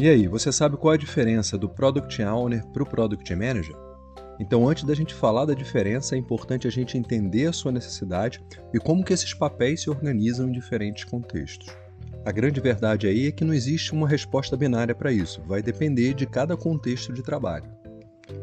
E aí, você sabe qual é a diferença do Product Owner para o Product Manager? Então, antes da gente falar da diferença, é importante a gente entender a sua necessidade e como que esses papéis se organizam em diferentes contextos. A grande verdade aí é que não existe uma resposta binária para isso, vai depender de cada contexto de trabalho.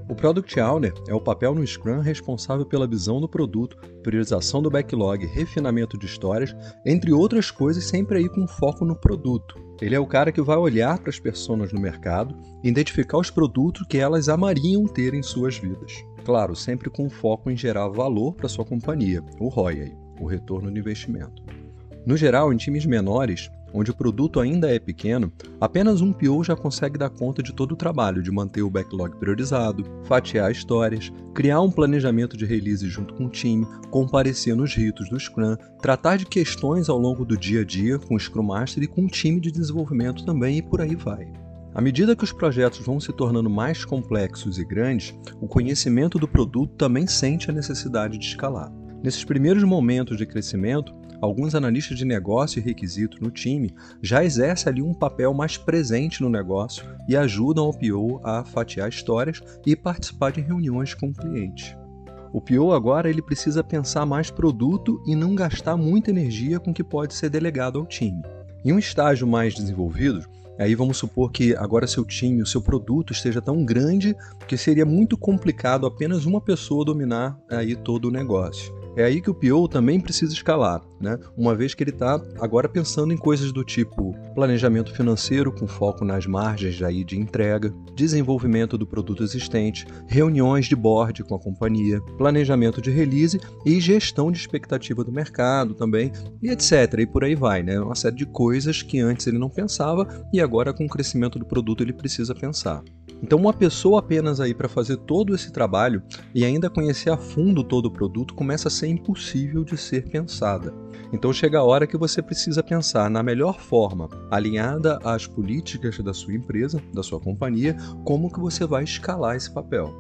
O Product Owner é o papel no Scrum responsável pela visão do produto, priorização do backlog, refinamento de histórias, entre outras coisas, sempre aí com foco no produto. Ele é o cara que vai olhar para as pessoas no mercado e identificar os produtos que elas amariam ter em suas vidas. Claro, sempre com foco em gerar valor para sua companhia, o ROI, o retorno do investimento. No geral, em times menores, onde o produto ainda é pequeno, apenas um PO já consegue dar conta de todo o trabalho de manter o backlog priorizado, fatiar histórias, criar um planejamento de release junto com o time, comparecer nos ritos do Scrum, tratar de questões ao longo do dia a dia com o Scrum Master e com o time de desenvolvimento também e por aí vai. À medida que os projetos vão se tornando mais complexos e grandes, o conhecimento do produto também sente a necessidade de escalar. Nesses primeiros momentos de crescimento, alguns analistas de negócio e requisito no time já exercem ali um papel mais presente no negócio e ajudam o PO a fatiar histórias e participar de reuniões com o cliente. O PO agora ele precisa pensar mais produto e não gastar muita energia com o que pode ser delegado ao time. Em um estágio mais desenvolvido, Aí vamos supor que agora seu time, o seu produto esteja tão grande que seria muito complicado apenas uma pessoa dominar aí todo o negócio. É aí que o PO também precisa escalar, né? uma vez que ele está agora pensando em coisas do tipo planejamento financeiro com foco nas margens aí de entrega, desenvolvimento do produto existente, reuniões de board com a companhia, planejamento de release e gestão de expectativa do mercado também, e etc. E por aí vai, né? Uma série de coisas que antes ele não pensava e agora com o crescimento do produto ele precisa pensar. Então, uma pessoa apenas aí para fazer todo esse trabalho e ainda conhecer a fundo todo o produto começa a ser impossível de ser pensada. Então, chega a hora que você precisa pensar na melhor forma, alinhada às políticas da sua empresa, da sua companhia, como que você vai escalar esse papel.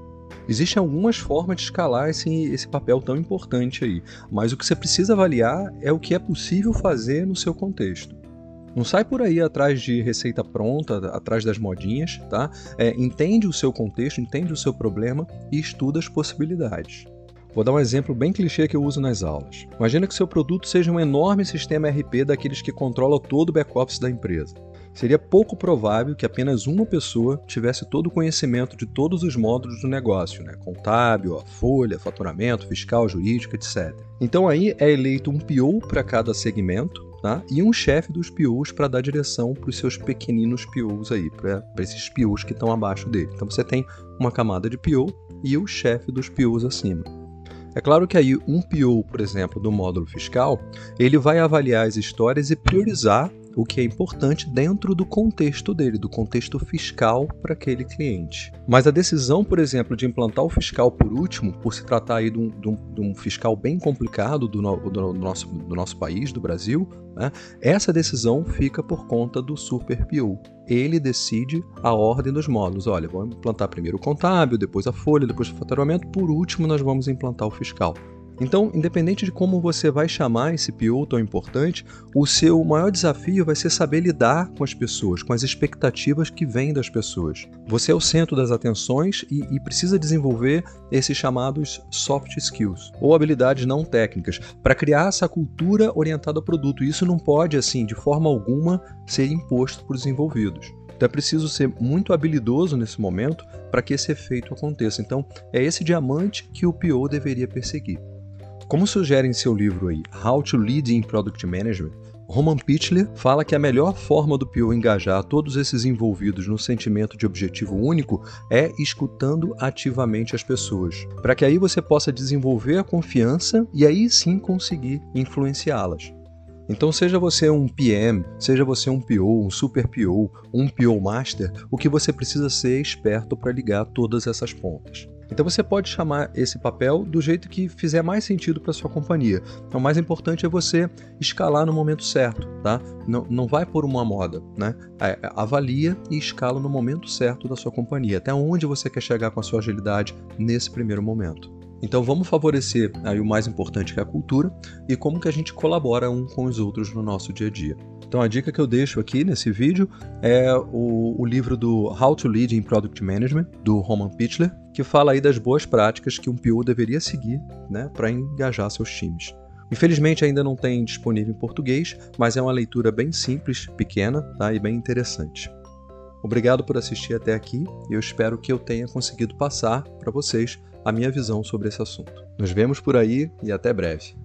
Existem algumas formas de escalar esse, esse papel tão importante aí, mas o que você precisa avaliar é o que é possível fazer no seu contexto. Não sai por aí atrás de receita pronta, atrás das modinhas, tá? É, entende o seu contexto, entende o seu problema e estuda as possibilidades. Vou dar um exemplo bem clichê que eu uso nas aulas. Imagina que seu produto seja um enorme sistema RP daqueles que controla todo o back-office da empresa. Seria pouco provável que apenas uma pessoa tivesse todo o conhecimento de todos os módulos do negócio, né? contábil, a folha, faturamento, fiscal, jurídico, etc. Então aí é eleito um PO para cada segmento tá? e um chefe dos POs para dar direção para os seus pequeninos POs aí, para esses POs que estão abaixo dele. Então você tem uma camada de PO e o chefe dos POs acima. É claro que aí um PO, por exemplo, do módulo fiscal, ele vai avaliar as histórias e priorizar o que é importante dentro do contexto dele, do contexto fiscal para aquele cliente. Mas a decisão, por exemplo, de implantar o fiscal por último, por se tratar aí de um, de um, de um fiscal bem complicado do, no, do, nosso, do nosso país, do Brasil, né, essa decisão fica por conta do Super PO. Ele decide a ordem dos módulos. Olha, vamos implantar primeiro o contábil, depois a folha, depois o faturamento, por último nós vamos implantar o fiscal. Então, independente de como você vai chamar esse PO tão importante, o seu maior desafio vai ser saber lidar com as pessoas, com as expectativas que vêm das pessoas. Você é o centro das atenções e, e precisa desenvolver esses chamados soft skills, ou habilidades não técnicas, para criar essa cultura orientada ao produto. E isso não pode, assim, de forma alguma, ser imposto por desenvolvidos. Então é preciso ser muito habilidoso nesse momento para que esse efeito aconteça. Então é esse diamante que o PO deveria perseguir. Como sugere em seu livro aí, How to Lead in Product Management, Roman Pichler fala que a melhor forma do PO engajar todos esses envolvidos no sentimento de objetivo único é escutando ativamente as pessoas, para que aí você possa desenvolver a confiança e aí sim conseguir influenciá-las. Então, seja você um PM, seja você um PO, um Super PO, um PO Master, o que você precisa ser esperto para ligar todas essas pontas. Então você pode chamar esse papel do jeito que fizer mais sentido para sua companhia. Então, o mais importante é você escalar no momento certo, tá? Não, não vai por uma moda, né? É, avalia e escala no momento certo da sua companhia. Até onde você quer chegar com a sua agilidade nesse primeiro momento. Então vamos favorecer aí o mais importante que é a cultura e como que a gente colabora um com os outros no nosso dia a dia. Então a dica que eu deixo aqui nesse vídeo é o, o livro do How to Lead in Product Management, do Roman Pichler, que fala aí das boas práticas que um PO deveria seguir né, para engajar seus times. Infelizmente ainda não tem disponível em português, mas é uma leitura bem simples, pequena tá, e bem interessante. Obrigado por assistir até aqui e eu espero que eu tenha conseguido passar para vocês a minha visão sobre esse assunto. Nos vemos por aí e até breve.